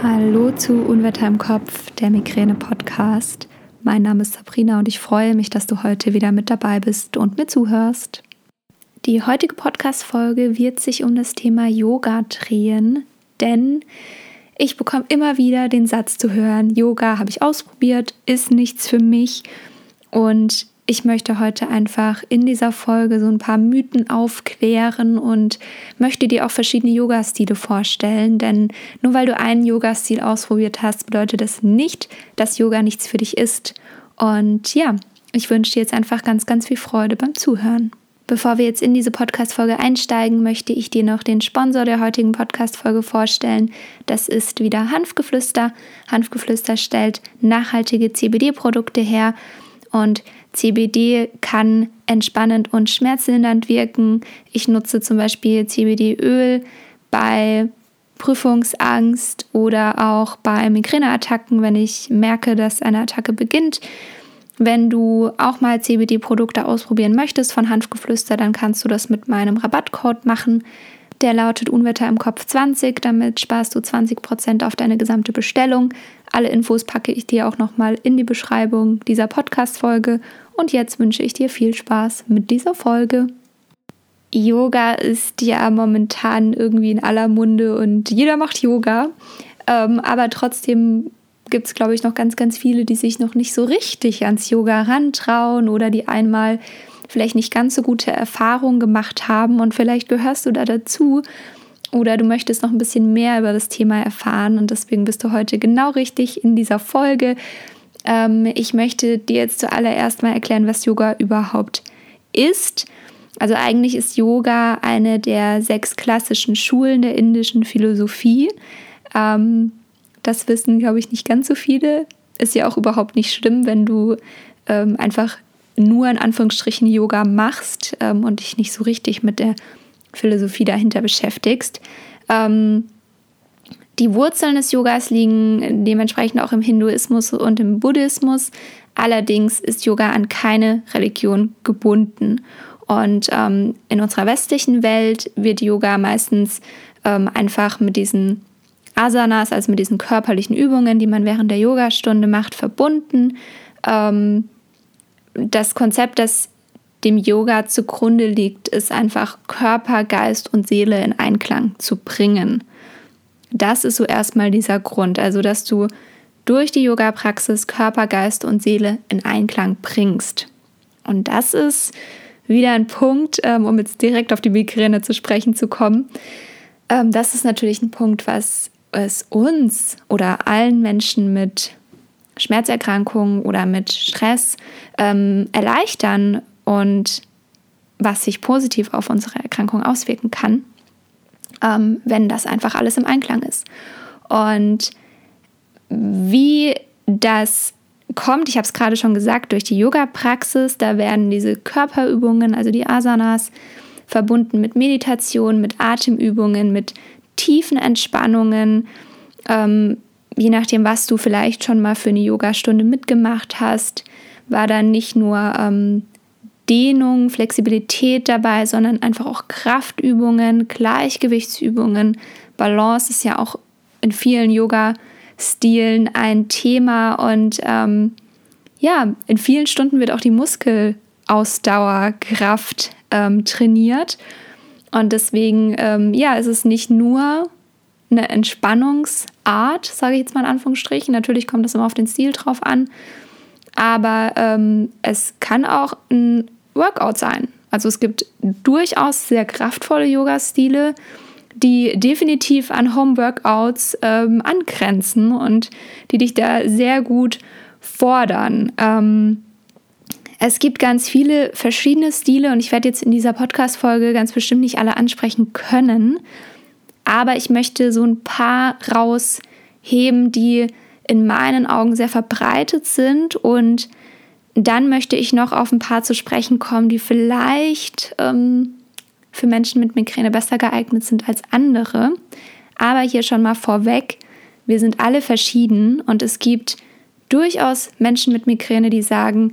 Hallo zu Unwetter im Kopf, der Migräne-Podcast. Mein Name ist Sabrina und ich freue mich, dass du heute wieder mit dabei bist und mir zuhörst. Die heutige Podcast-Folge wird sich um das Thema Yoga drehen, denn ich bekomme immer wieder den Satz zu hören: Yoga habe ich ausprobiert, ist nichts für mich. Und ich möchte heute einfach in dieser Folge so ein paar Mythen aufklären und möchte dir auch verschiedene Yoga-Stile vorstellen. Denn nur weil du einen Yoga-Stil ausprobiert hast, bedeutet das nicht, dass Yoga nichts für dich ist. Und ja, ich wünsche dir jetzt einfach ganz, ganz viel Freude beim Zuhören. Bevor wir jetzt in diese Podcast-Folge einsteigen, möchte ich dir noch den Sponsor der heutigen Podcast-Folge vorstellen. Das ist wieder Hanfgeflüster. Hanfgeflüster stellt nachhaltige CBD-Produkte her und CBD kann entspannend und schmerzlindernd wirken. Ich nutze zum Beispiel CBD-Öl bei Prüfungsangst oder auch bei Migräneattacken, wenn ich merke, dass eine Attacke beginnt. Wenn du auch mal CBD-Produkte ausprobieren möchtest von Hanfgeflüster, dann kannst du das mit meinem Rabattcode machen. Der lautet Unwetter im Kopf 20. Damit sparst du 20% auf deine gesamte Bestellung. Alle Infos packe ich dir auch nochmal in die Beschreibung dieser Podcast-Folge. Und jetzt wünsche ich dir viel Spaß mit dieser Folge. Yoga ist ja momentan irgendwie in aller Munde und jeder macht Yoga. Ähm, aber trotzdem gibt es, glaube ich, noch ganz, ganz viele, die sich noch nicht so richtig ans Yoga rantrauen oder die einmal vielleicht nicht ganz so gute Erfahrungen gemacht haben und vielleicht gehörst du da dazu oder du möchtest noch ein bisschen mehr über das Thema erfahren und deswegen bist du heute genau richtig in dieser Folge. Ähm, ich möchte dir jetzt zuallererst mal erklären, was Yoga überhaupt ist. Also eigentlich ist Yoga eine der sechs klassischen Schulen der indischen Philosophie. Ähm, das wissen, glaube ich, nicht ganz so viele. Ist ja auch überhaupt nicht schlimm, wenn du ähm, einfach nur in Anführungsstrichen Yoga machst ähm, und dich nicht so richtig mit der Philosophie dahinter beschäftigst. Ähm, die Wurzeln des Yogas liegen dementsprechend auch im Hinduismus und im Buddhismus. Allerdings ist Yoga an keine Religion gebunden. Und ähm, in unserer westlichen Welt wird Yoga meistens ähm, einfach mit diesen Asanas, also mit diesen körperlichen Übungen, die man während der Yogastunde macht, verbunden. Ähm, das Konzept, das dem Yoga zugrunde liegt, ist einfach Körper, Geist und Seele in Einklang zu bringen. Das ist so erstmal dieser Grund, also dass du durch die Yoga-Praxis Körper, Geist und Seele in Einklang bringst. Und das ist wieder ein Punkt, ähm, um jetzt direkt auf die Migräne zu sprechen zu kommen. Ähm, das ist natürlich ein Punkt, was es uns oder allen Menschen mit Schmerzerkrankungen oder mit Stress ähm, erleichtern und was sich positiv auf unsere Erkrankung auswirken kann, ähm, wenn das einfach alles im Einklang ist. Und wie das kommt, ich habe es gerade schon gesagt, durch die Yoga-Praxis, da werden diese Körperübungen, also die Asanas, verbunden mit Meditation, mit Atemübungen, mit tiefen Entspannungen, ähm, je nachdem, was du vielleicht schon mal für eine Yogastunde mitgemacht hast, war dann nicht nur ähm, Dehnung, Flexibilität dabei, sondern einfach auch Kraftübungen, Gleichgewichtsübungen. Balance ist ja auch in vielen Yoga-Stilen ein Thema und ähm, ja, in vielen Stunden wird auch die Muskelausdauerkraft ähm, trainiert. Und deswegen, ähm, ja, ist nicht nur eine Entspannungsart, sage ich jetzt mal in Anführungsstrichen. Natürlich kommt das immer auf den Stil drauf an. Aber ähm, es kann auch ein Workout sein. Also es gibt durchaus sehr kraftvolle Yoga-Stile, die definitiv an Home-Workouts ähm, angrenzen und die dich da sehr gut fordern. Ähm, es gibt ganz viele verschiedene Stile und ich werde jetzt in dieser Podcast-Folge ganz bestimmt nicht alle ansprechen können. Aber ich möchte so ein paar rausheben, die in meinen Augen sehr verbreitet sind. Und dann möchte ich noch auf ein paar zu sprechen kommen, die vielleicht ähm, für Menschen mit Migräne besser geeignet sind als andere. Aber hier schon mal vorweg, wir sind alle verschieden und es gibt durchaus Menschen mit Migräne, die sagen,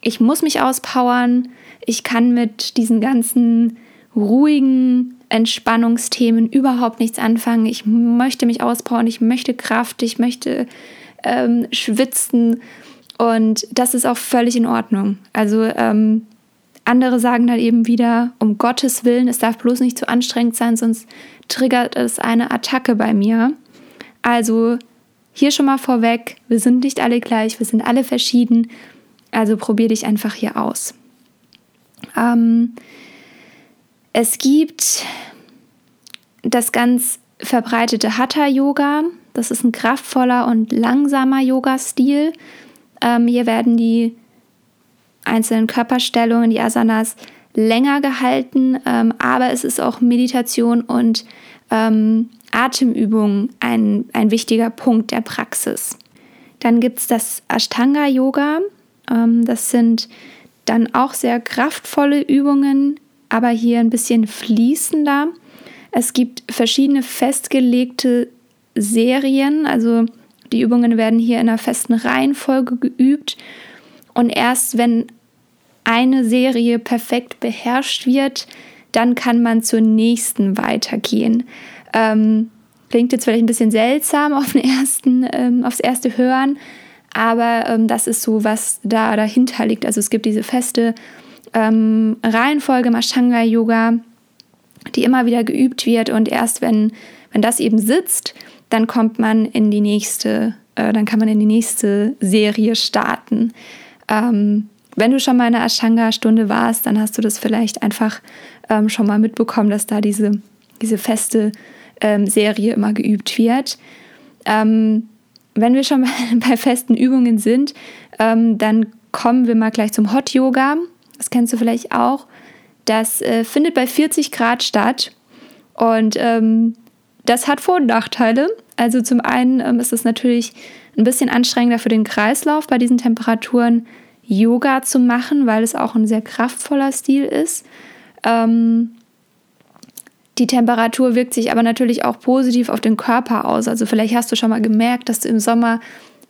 ich muss mich auspowern, ich kann mit diesen ganzen ruhigen Entspannungsthemen überhaupt nichts anfangen. Ich möchte mich ausbauen, ich möchte Kraft, ich möchte ähm, schwitzen und das ist auch völlig in Ordnung. Also ähm, andere sagen dann eben wieder, um Gottes Willen, es darf bloß nicht zu anstrengend sein, sonst triggert es eine Attacke bei mir. Also hier schon mal vorweg, wir sind nicht alle gleich, wir sind alle verschieden. Also probier dich einfach hier aus. Ähm, es gibt das ganz verbreitete Hatha-Yoga. Das ist ein kraftvoller und langsamer Yoga-Stil. Ähm, hier werden die einzelnen Körperstellungen, die Asanas, länger gehalten, ähm, aber es ist auch Meditation und ähm, Atemübung ein, ein wichtiger Punkt der Praxis. Dann gibt es das Ashtanga-Yoga. Ähm, das sind dann auch sehr kraftvolle Übungen, aber hier ein bisschen fließender. Es gibt verschiedene festgelegte Serien, also die Übungen werden hier in einer festen Reihenfolge geübt. Und erst wenn eine Serie perfekt beherrscht wird, dann kann man zur nächsten weitergehen. Ähm, klingt jetzt vielleicht ein bisschen seltsam auf den ersten, ähm, aufs erste Hören, aber ähm, das ist so, was da dahinter liegt. Also es gibt diese feste ähm, Reihenfolge im Ashtanga-Yoga, die immer wieder geübt wird und erst wenn, wenn das eben sitzt, dann kommt man in die nächste, äh, dann kann man in die nächste Serie starten. Ähm, wenn du schon mal in einer Ashtanga-Stunde warst, dann hast du das vielleicht einfach ähm, schon mal mitbekommen, dass da diese, diese feste ähm, Serie immer geübt wird. Ähm, wenn wir schon bei festen Übungen sind, ähm, dann kommen wir mal gleich zum Hot Yoga. Das kennst du vielleicht auch. Das äh, findet bei 40 Grad statt und ähm, das hat Vor- und Nachteile. Also zum einen ähm, ist es natürlich ein bisschen anstrengender für den Kreislauf bei diesen Temperaturen Yoga zu machen, weil es auch ein sehr kraftvoller Stil ist. Ähm, die Temperatur wirkt sich aber natürlich auch positiv auf den Körper aus. Also vielleicht hast du schon mal gemerkt, dass du im Sommer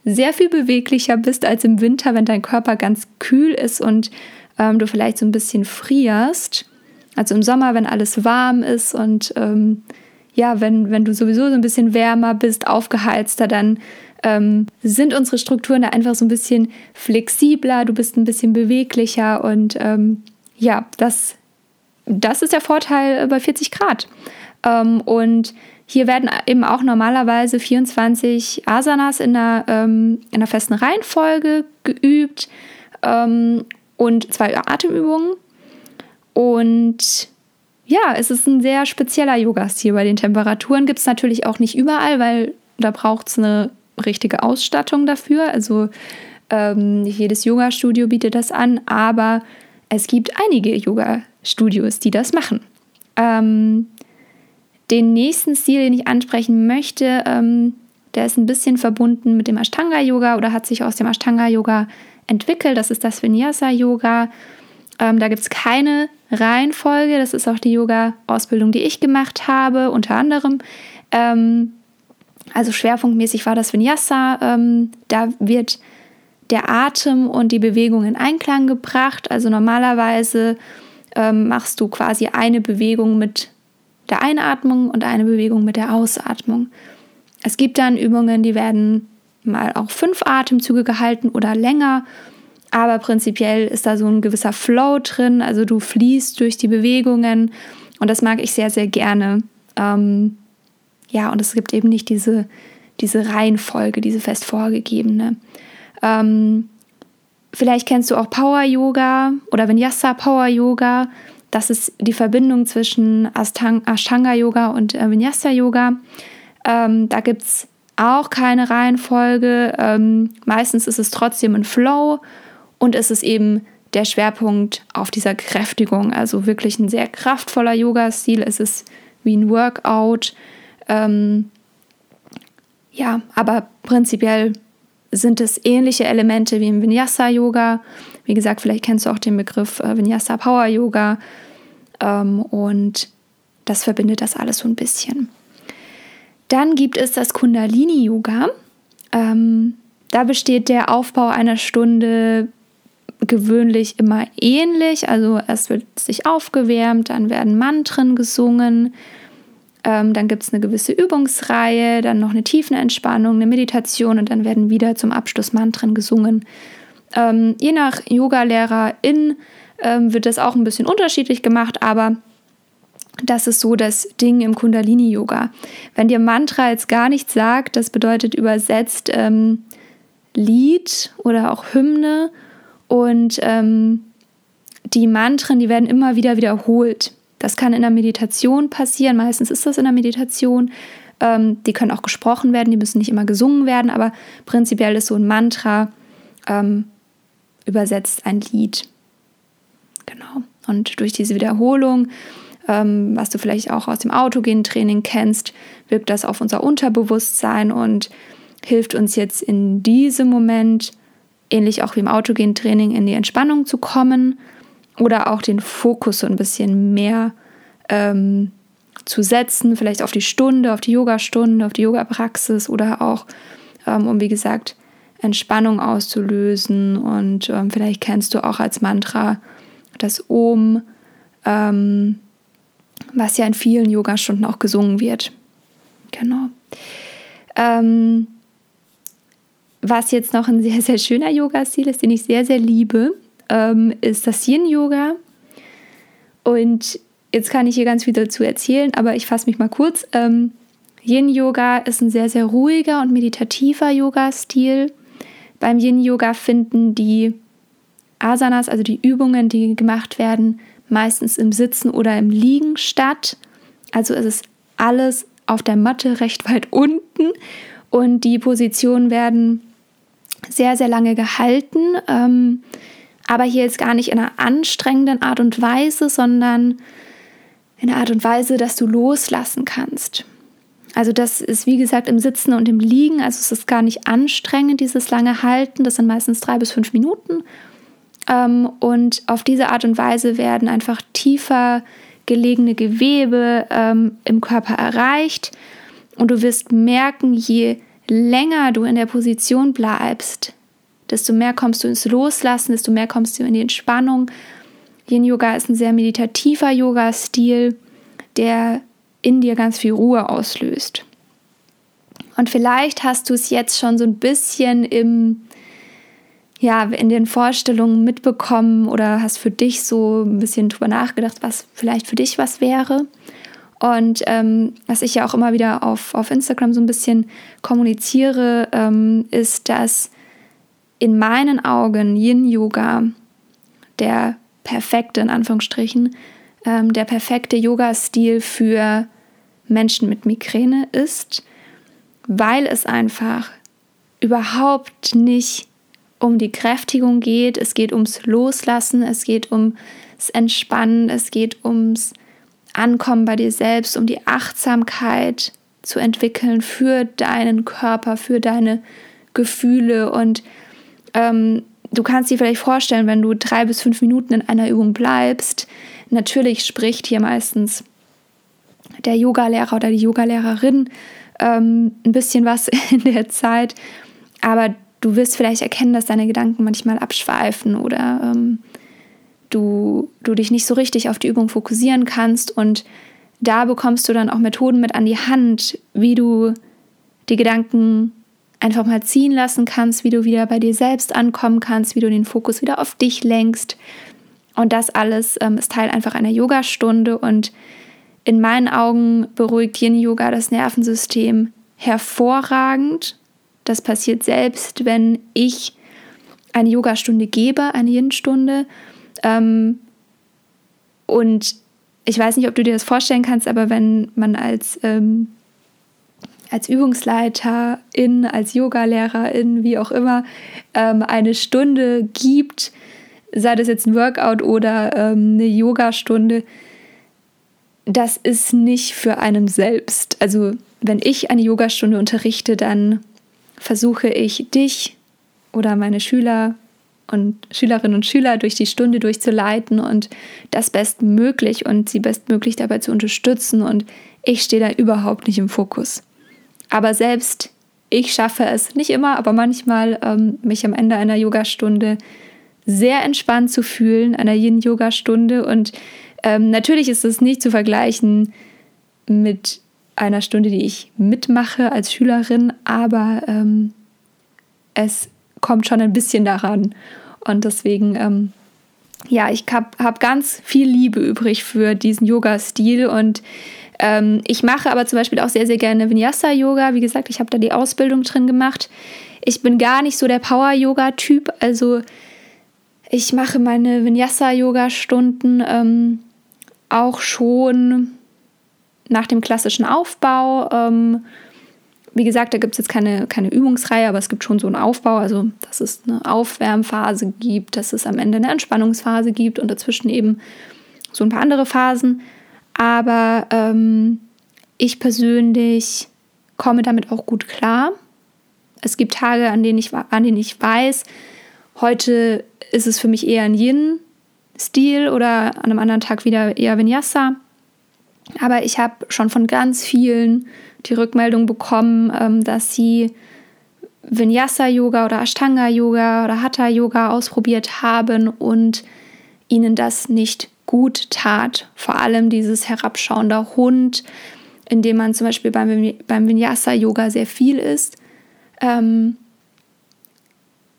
sehr viel beweglicher bist als im Winter, wenn dein Körper ganz kühl ist und ähm, du vielleicht so ein bisschen frierst. Also im Sommer, wenn alles warm ist und ähm, ja, wenn, wenn du sowieso so ein bisschen wärmer bist, aufgeheizter, dann ähm, sind unsere Strukturen da einfach so ein bisschen flexibler, du bist ein bisschen beweglicher und ähm, ja, das das ist der Vorteil bei 40 Grad. Ähm, und hier werden eben auch normalerweise 24 Asanas in einer, ähm, in einer festen Reihenfolge geübt ähm, und zwei Atemübungen. Und ja, es ist ein sehr spezieller Yoga-Stil. Bei den Temperaturen gibt es natürlich auch nicht überall, weil da braucht es eine richtige Ausstattung dafür. Also ähm, nicht jedes Yoga-Studio bietet das an, aber es gibt einige Yoga-Studios, die das machen. Ähm, den nächsten Stil, den ich ansprechen möchte, ähm, der ist ein bisschen verbunden mit dem Ashtanga-Yoga oder hat sich aus dem Ashtanga-Yoga entwickelt. Das ist das Vinyasa-Yoga. Ähm, da gibt es keine Reihenfolge. Das ist auch die Yoga-Ausbildung, die ich gemacht habe, unter anderem. Ähm, also schwerpunktmäßig war das Vinyasa. Ähm, da wird der Atem und die Bewegung in Einklang gebracht. Also normalerweise ähm, machst du quasi eine Bewegung mit der Einatmung und eine Bewegung mit der Ausatmung. Es gibt dann Übungen, die werden mal auch fünf Atemzüge gehalten oder länger, aber prinzipiell ist da so ein gewisser Flow drin, also du fließt durch die Bewegungen und das mag ich sehr, sehr gerne. Ähm, ja, und es gibt eben nicht diese, diese Reihenfolge, diese fest vorgegebene. Ähm, vielleicht kennst du auch Power Yoga oder Vinyasa Power Yoga. Das ist die Verbindung zwischen Ashtanga Yoga und äh, Vinyasa Yoga. Ähm, da gibt es auch keine Reihenfolge. Ähm, meistens ist es trotzdem ein Flow und es ist eben der Schwerpunkt auf dieser Kräftigung. Also wirklich ein sehr kraftvoller Yoga-Stil. Es ist wie ein Workout. Ähm, ja, aber prinzipiell sind es ähnliche Elemente wie im Vinyasa-Yoga. Wie gesagt, vielleicht kennst du auch den Begriff äh, Vinyasa Power Yoga. Ähm, und das verbindet das alles so ein bisschen. Dann gibt es das Kundalini-Yoga. Ähm, da besteht der Aufbau einer Stunde gewöhnlich immer ähnlich. Also es wird sich aufgewärmt, dann werden Mantren gesungen, ähm, dann gibt es eine gewisse Übungsreihe, dann noch eine Tiefenentspannung, eine Meditation und dann werden wieder zum Abschluss Mantren gesungen. Ähm, je nach Yoga-Lehrerin ähm, wird das auch ein bisschen unterschiedlich gemacht, aber das ist so das Ding im Kundalini-Yoga. Wenn dir Mantra jetzt gar nichts sagt, das bedeutet übersetzt ähm, Lied oder auch Hymne und ähm, die Mantren, die werden immer wieder wiederholt. Das kann in der Meditation passieren, meistens ist das in der Meditation. Ähm, die können auch gesprochen werden, die müssen nicht immer gesungen werden, aber prinzipiell ist so ein Mantra ähm, übersetzt ein Lied. Genau. Und durch diese Wiederholung, ähm, was du vielleicht auch aus dem Autogen-Training kennst, wirkt das auf unser Unterbewusstsein und hilft uns jetzt in diesem Moment, ähnlich auch wie im Autogen-Training, in die Entspannung zu kommen oder auch den Fokus so ein bisschen mehr ähm, zu setzen, vielleicht auf die Stunde, auf die Yogastunde, auf die Yoga-Praxis oder auch, ähm, um wie gesagt, Entspannung auszulösen. Und ähm, vielleicht kennst du auch als Mantra das Om, ähm, was ja in vielen Yogastunden auch gesungen wird. Genau. Ähm, was jetzt noch ein sehr, sehr schöner Yoga-Stil ist, den ich sehr, sehr liebe, ähm, ist das Yin-Yoga. Und jetzt kann ich hier ganz viel dazu erzählen, aber ich fasse mich mal kurz. Ähm, Yin-Yoga ist ein sehr, sehr ruhiger und meditativer Yoga-Stil. Beim Yin-Yoga finden die Asanas, also die Übungen, die gemacht werden, meistens im Sitzen oder im Liegen statt. Also es ist alles auf der Matte recht weit unten und die Positionen werden sehr, sehr lange gehalten. Ähm, aber hier jetzt gar nicht in einer anstrengenden Art und Weise, sondern in einer Art und Weise, dass du loslassen kannst. Also das ist wie gesagt im Sitzen und im Liegen, also es ist gar nicht anstrengend, dieses lange Halten, das sind meistens drei bis fünf Minuten. Ähm, und auf diese Art und Weise werden einfach tiefer gelegene Gewebe ähm, im Körper erreicht. Und du wirst merken, je länger du in der Position bleibst, desto mehr kommst du ins Loslassen, desto mehr kommst du in die Entspannung. Yin Yoga ist ein sehr meditativer Yoga-Stil, der in dir ganz viel Ruhe auslöst. Und vielleicht hast du es jetzt schon so ein bisschen im, ja, in den Vorstellungen mitbekommen oder hast für dich so ein bisschen drüber nachgedacht, was vielleicht für dich was wäre. Und ähm, was ich ja auch immer wieder auf, auf Instagram so ein bisschen kommuniziere, ähm, ist, dass in meinen Augen Yin-Yoga der perfekte, in Anführungsstrichen, ähm, der perfekte Yoga-Stil für Menschen mit Migräne ist, weil es einfach überhaupt nicht um die Kräftigung geht, es geht ums Loslassen, es geht ums Entspannen, es geht ums Ankommen bei dir selbst, um die Achtsamkeit zu entwickeln für deinen Körper, für deine Gefühle. Und ähm, du kannst dir vielleicht vorstellen, wenn du drei bis fünf Minuten in einer Übung bleibst, natürlich spricht hier meistens der Yogalehrer oder die Yogalehrerin ähm, ein bisschen was in der Zeit, aber du wirst vielleicht erkennen, dass deine Gedanken manchmal abschweifen oder ähm, du, du dich nicht so richtig auf die Übung fokussieren kannst und da bekommst du dann auch Methoden mit an die Hand, wie du die Gedanken einfach mal ziehen lassen kannst, wie du wieder bei dir selbst ankommen kannst, wie du den Fokus wieder auf dich lenkst. Und das alles ähm, ist Teil einfach einer Yogastunde und in meinen Augen beruhigt Yin Yoga das Nervensystem hervorragend. Das passiert selbst, wenn ich eine Yogastunde gebe, eine Yin-Stunde. Ähm, und ich weiß nicht, ob du dir das vorstellen kannst, aber wenn man als ähm, als Übungsleiterin, als Yogalehrerin, wie auch immer, ähm, eine Stunde gibt, sei das jetzt ein Workout oder ähm, eine Yogastunde, das ist nicht für einen selbst. Also wenn ich eine Yogastunde unterrichte, dann versuche ich dich oder meine Schüler und Schülerinnen und Schüler durch die Stunde durchzuleiten und das bestmöglich und sie bestmöglich dabei zu unterstützen. Und ich stehe da überhaupt nicht im Fokus. Aber selbst ich schaffe es nicht immer, aber manchmal, ähm, mich am Ende einer Yogastunde sehr entspannt zu fühlen, einer Yin-Yoga-Stunde. Und ähm, natürlich ist es nicht zu vergleichen mit einer Stunde, die ich mitmache als Schülerin, aber ähm, es kommt schon ein bisschen daran. Und deswegen, ähm, ja, ich habe hab ganz viel Liebe übrig für diesen Yoga-Stil und ähm, ich mache aber zum Beispiel auch sehr, sehr gerne Vinyasa-Yoga. Wie gesagt, ich habe da die Ausbildung drin gemacht. Ich bin gar nicht so der Power-Yoga-Typ. Also ich mache meine Vinyasa-Yoga-Stunden ähm, auch schon nach dem klassischen Aufbau. Ähm, wie gesagt, da gibt es jetzt keine, keine Übungsreihe, aber es gibt schon so einen Aufbau, also dass es eine Aufwärmphase gibt, dass es am Ende eine Entspannungsphase gibt und dazwischen eben so ein paar andere Phasen. Aber ähm, ich persönlich komme damit auch gut klar. Es gibt Tage, an denen ich, an denen ich weiß, heute ist es für mich eher ein Yin-Stil oder an einem anderen Tag wieder eher Vinyasa. Aber ich habe schon von ganz vielen die Rückmeldung bekommen, ähm, dass sie Vinyasa-Yoga oder Ashtanga-Yoga oder Hatha-Yoga ausprobiert haben und ihnen das nicht gut tat. Vor allem dieses herabschauende Hund, in dem man zum Beispiel beim, beim Vinyasa-Yoga sehr viel ist. Ähm,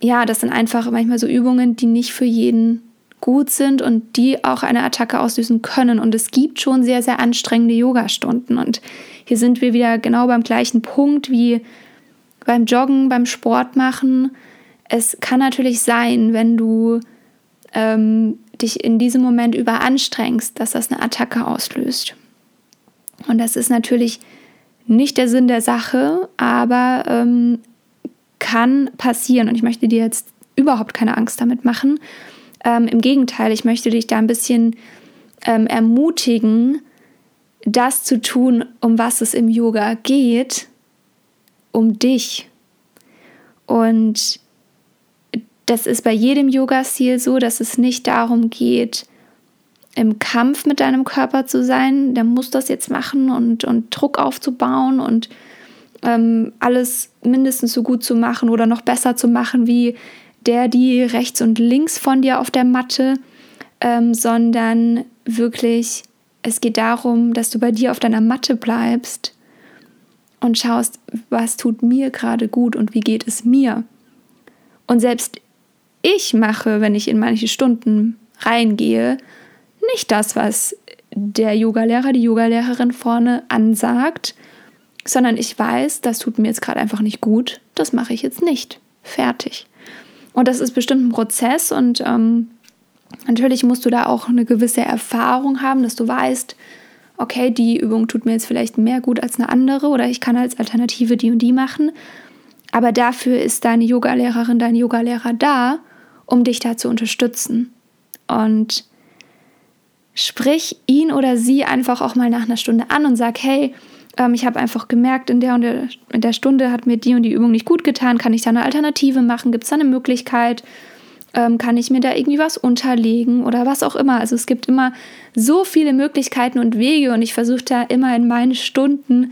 ja, das sind einfach manchmal so Übungen, die nicht für jeden gut sind und die auch eine Attacke auslösen können. Und es gibt schon sehr, sehr anstrengende Yogastunden. Und hier sind wir wieder genau beim gleichen Punkt wie beim Joggen, beim Sport machen. Es kann natürlich sein, wenn du ähm, dich in diesem Moment überanstrengst, dass das eine Attacke auslöst. Und das ist natürlich nicht der Sinn der Sache, aber ähm, kann passieren. Und ich möchte dir jetzt überhaupt keine Angst damit machen. Ähm, Im Gegenteil, ich möchte dich da ein bisschen ähm, ermutigen, das zu tun, um was es im Yoga geht, um dich. Und das ist bei jedem Yoga-Stil so, dass es nicht darum geht, im Kampf mit deinem Körper zu sein, der muss das jetzt machen und, und Druck aufzubauen und ähm, alles mindestens so gut zu machen oder noch besser zu machen wie der, die rechts und links von dir auf der Matte, ähm, sondern wirklich, es geht darum, dass du bei dir auf deiner Matte bleibst und schaust, was tut mir gerade gut und wie geht es mir. Und selbst ich mache, wenn ich in manche Stunden reingehe, nicht das, was der Yogalehrer, die Yogalehrerin vorne ansagt, sondern ich weiß, das tut mir jetzt gerade einfach nicht gut, das mache ich jetzt nicht. Fertig. Und das ist bestimmt ein Prozess und ähm, natürlich musst du da auch eine gewisse Erfahrung haben, dass du weißt, okay, die Übung tut mir jetzt vielleicht mehr gut als eine andere oder ich kann als Alternative die und die machen. Aber dafür ist deine Yogalehrerin, dein Yogalehrer da, um dich da zu unterstützen. Und sprich ihn oder sie einfach auch mal nach einer Stunde an und sag, hey, ähm, ich habe einfach gemerkt, in der und der, in der Stunde hat mir die und die Übung nicht gut getan. Kann ich da eine Alternative machen? Gibt es da eine Möglichkeit? Ähm, kann ich mir da irgendwie was unterlegen oder was auch immer? Also es gibt immer so viele Möglichkeiten und Wege und ich versuche da immer in meinen Stunden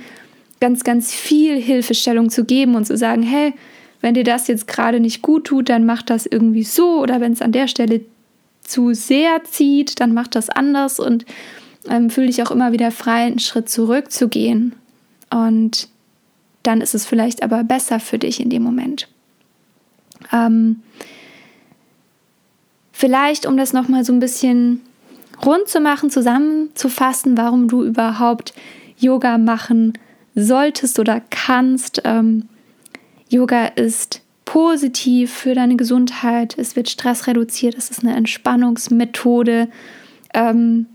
ganz, ganz viel Hilfestellung zu geben und zu sagen, hey, wenn dir das jetzt gerade nicht gut tut, dann mach das irgendwie so oder wenn es an der Stelle zu sehr zieht, dann mach das anders und ähm, fühle dich auch immer wieder frei, einen Schritt zurückzugehen. Und dann ist es vielleicht aber besser für dich in dem Moment. Ähm, vielleicht, um das nochmal so ein bisschen rund zu machen, zusammenzufassen, warum du überhaupt Yoga machen solltest oder kannst. Ähm, Yoga ist positiv für deine Gesundheit, es wird Stress reduziert, es ist eine Entspannungsmethode. Ähm,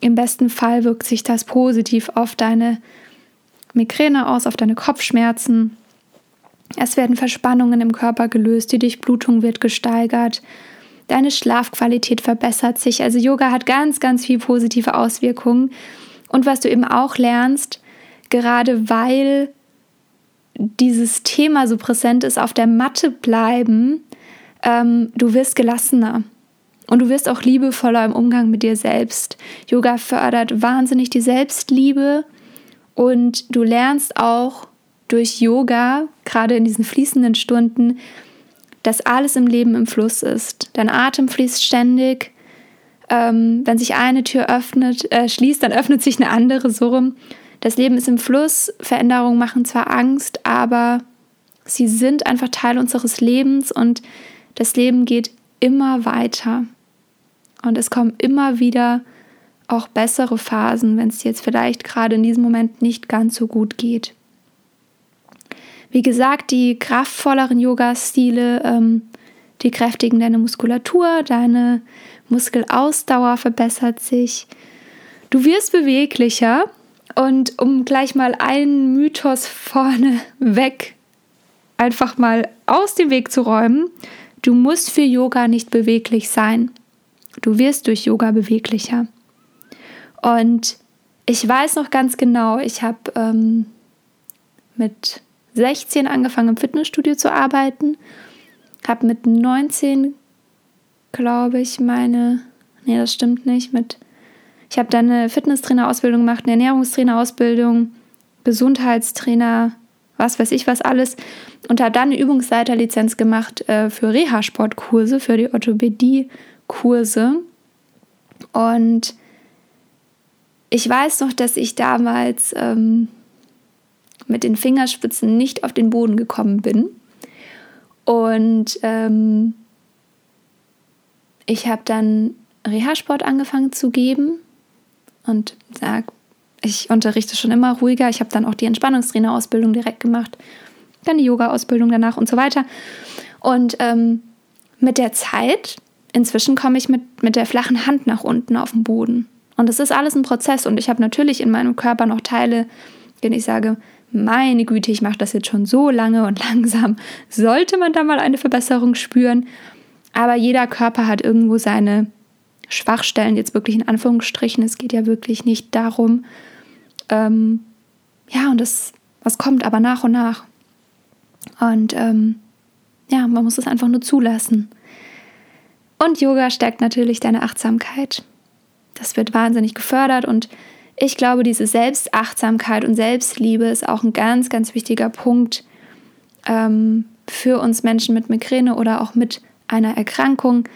im besten Fall wirkt sich das positiv auf deine Migräne aus, auf deine Kopfschmerzen. Es werden Verspannungen im Körper gelöst, die Durchblutung wird gesteigert, deine Schlafqualität verbessert sich. Also Yoga hat ganz, ganz viel positive Auswirkungen. Und was du eben auch lernst, gerade weil dieses Thema so präsent ist, auf der Matte bleiben, ähm, du wirst gelassener. Und du wirst auch liebevoller im Umgang mit dir selbst. Yoga fördert wahnsinnig die Selbstliebe und du lernst auch durch Yoga, gerade in diesen fließenden Stunden, dass alles im Leben im Fluss ist. Dein Atem fließt ständig. Ähm, wenn sich eine Tür öffnet, äh, schließt, dann öffnet sich eine andere so rum. Das Leben ist im Fluss. Veränderungen machen zwar Angst, aber sie sind einfach Teil unseres Lebens und das Leben geht immer weiter. Und es kommen immer wieder auch bessere Phasen, wenn es jetzt vielleicht gerade in diesem Moment nicht ganz so gut geht. Wie gesagt, die kraftvolleren Yoga-Stile, ähm, die kräftigen deine Muskulatur, deine Muskelausdauer verbessert sich. Du wirst beweglicher und um gleich mal einen Mythos vorne weg einfach mal aus dem Weg zu räumen, du musst für Yoga nicht beweglich sein. Du wirst durch Yoga beweglicher. Und ich weiß noch ganz genau, ich habe ähm, mit 16 angefangen im Fitnessstudio zu arbeiten, habe mit 19, glaube ich, meine, nee, das stimmt nicht, mit, ich habe dann eine Fitnesstrainer-Ausbildung gemacht, eine Ernährungstrainer-Ausbildung, Gesundheitstrainer, was weiß ich was alles. Und habe dann eine Übungsleiterlizenz gemacht äh, für Reha-Sportkurse, für die Orthopädie-Kurse. Und ich weiß noch, dass ich damals ähm, mit den Fingerspitzen nicht auf den Boden gekommen bin. Und ähm, ich habe dann Reha-Sport angefangen zu geben und sag, ich unterrichte schon immer ruhiger. Ich habe dann auch die Entspannungstrainerausbildung direkt gemacht, dann die Yoga-Ausbildung danach und so weiter. Und ähm, mit der Zeit, inzwischen komme ich mit, mit der flachen Hand nach unten auf den Boden. Und es ist alles ein Prozess. Und ich habe natürlich in meinem Körper noch Teile, denen ich sage, meine Güte, ich mache das jetzt schon so lange und langsam. Sollte man da mal eine Verbesserung spüren? Aber jeder Körper hat irgendwo seine Schwachstellen, jetzt wirklich in Anführungsstrichen. Es geht ja wirklich nicht darum. Ähm, ja, und das, was kommt aber nach und nach. Und ähm, ja, man muss es einfach nur zulassen. Und Yoga stärkt natürlich deine Achtsamkeit. Das wird wahnsinnig gefördert und ich glaube, diese Selbstachtsamkeit und Selbstliebe ist auch ein ganz, ganz wichtiger Punkt ähm, für uns Menschen mit Migräne oder auch mit einer Erkrankung,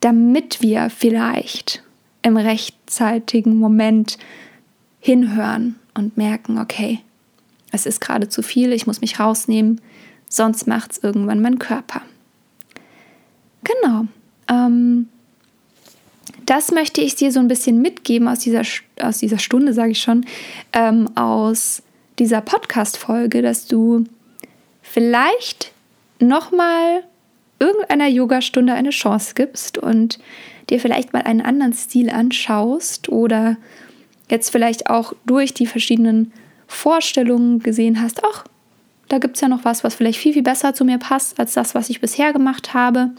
damit wir vielleicht im rechtzeitigen Moment hinhören und merken, okay, es ist gerade zu viel, ich muss mich rausnehmen, sonst macht es irgendwann mein Körper. Genau. Ähm, das möchte ich dir so ein bisschen mitgeben aus dieser, aus dieser Stunde, sage ich schon, ähm, aus dieser Podcast-Folge, dass du vielleicht nochmal irgendeiner Yogastunde eine Chance gibst und dir vielleicht mal einen anderen Stil anschaust oder jetzt vielleicht auch durch die verschiedenen Vorstellungen gesehen hast, ach, da gibt es ja noch was, was vielleicht viel, viel besser zu mir passt als das, was ich bisher gemacht habe.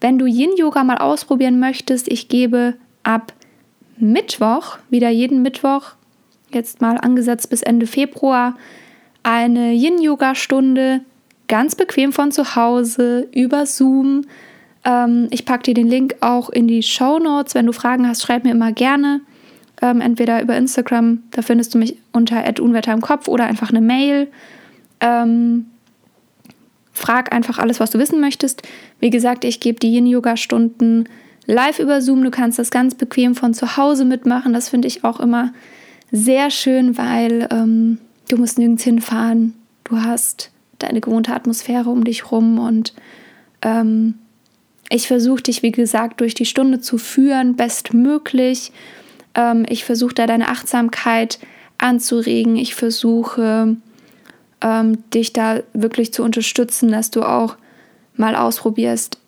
Wenn du Yin-Yoga mal ausprobieren möchtest, ich gebe ab Mittwoch, wieder jeden Mittwoch, jetzt mal angesetzt bis Ende Februar, eine Yin-Yoga-Stunde ganz bequem von zu Hause über Zoom. Ähm, ich packe dir den Link auch in die Show Notes. Wenn du Fragen hast, schreib mir immer gerne. Ähm, entweder über Instagram, da findest du mich unter unwetter im Kopf oder einfach eine Mail. Ähm, Frag einfach alles, was du wissen möchtest. Wie gesagt, ich gebe die Yin-Yoga-Stunden live über Zoom. Du kannst das ganz bequem von zu Hause mitmachen. Das finde ich auch immer sehr schön, weil ähm, du musst nirgends hinfahren. Du hast deine gewohnte Atmosphäre um dich rum und ähm, ich versuche dich, wie gesagt, durch die Stunde zu führen, bestmöglich. Ähm, ich versuche da deine Achtsamkeit anzuregen. Ich versuche ähm, dich da wirklich zu unterstützen, dass du auch mal ausprobierst,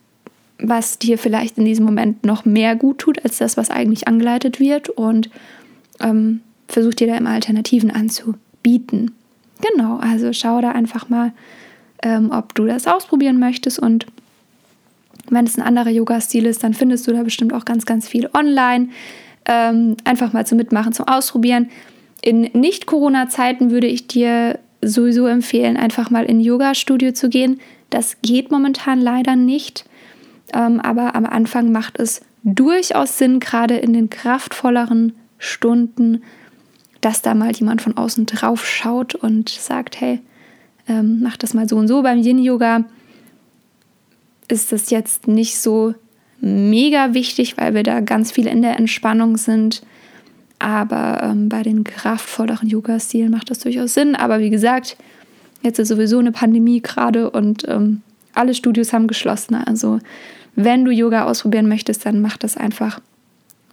was dir vielleicht in diesem Moment noch mehr gut tut, als das, was eigentlich angeleitet wird und ähm, versuch dir da immer Alternativen anzubieten. Genau, also schau da einfach mal, ähm, ob du das ausprobieren möchtest und wenn es ein anderer Yoga-Stil ist, dann findest du da bestimmt auch ganz, ganz viel online. Ähm, einfach mal zum Mitmachen, zum Ausprobieren. In Nicht-Corona-Zeiten würde ich dir sowieso empfehlen, einfach mal in Yoga-Studio zu gehen. Das geht momentan leider nicht, ähm, aber am Anfang macht es durchaus Sinn, gerade in den kraftvolleren Stunden, dass da mal jemand von außen drauf schaut und sagt, hey, ähm, mach das mal so und so. Beim Yin-Yoga ist das jetzt nicht so mega wichtig, weil wir da ganz viel in der Entspannung sind. Aber ähm, bei den kraftvolleren Yoga-Stilen macht das durchaus Sinn. Aber wie gesagt, jetzt ist sowieso eine Pandemie gerade und ähm, alle Studios haben geschlossen. Also wenn du Yoga ausprobieren möchtest, dann mach das einfach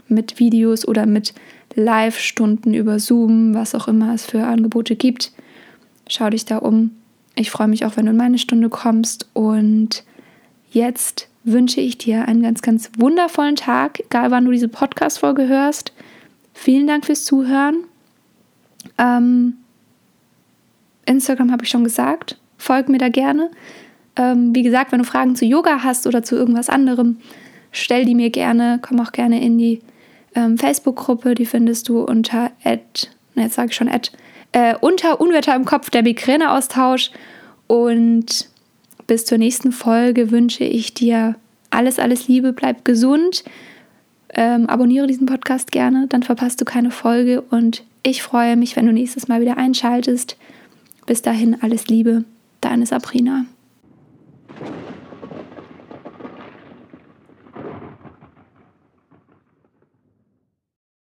mit Videos oder mit Live-Stunden über Zoom, was auch immer es für Angebote gibt. Schau dich da um. Ich freue mich auch, wenn du in meine Stunde kommst. Und jetzt wünsche ich dir einen ganz, ganz wundervollen Tag, egal wann du diese Podcast-Folge hörst. Vielen Dank fürs Zuhören. Ähm, Instagram habe ich schon gesagt. Folg mir da gerne. Ähm, wie gesagt, wenn du Fragen zu Yoga hast oder zu irgendwas anderem, stell die mir gerne. Komm auch gerne in die ähm, Facebook-Gruppe. Die findest du unter ad, ne, jetzt sage ich schon ad, äh, unter Unwetter im Kopf, der Migräneaustausch. Und bis zur nächsten Folge wünsche ich dir alles, alles Liebe, bleib gesund. Ähm, abonniere diesen Podcast gerne, dann verpasst du keine Folge und ich freue mich, wenn du nächstes Mal wieder einschaltest. Bis dahin alles Liebe, deine Sabrina.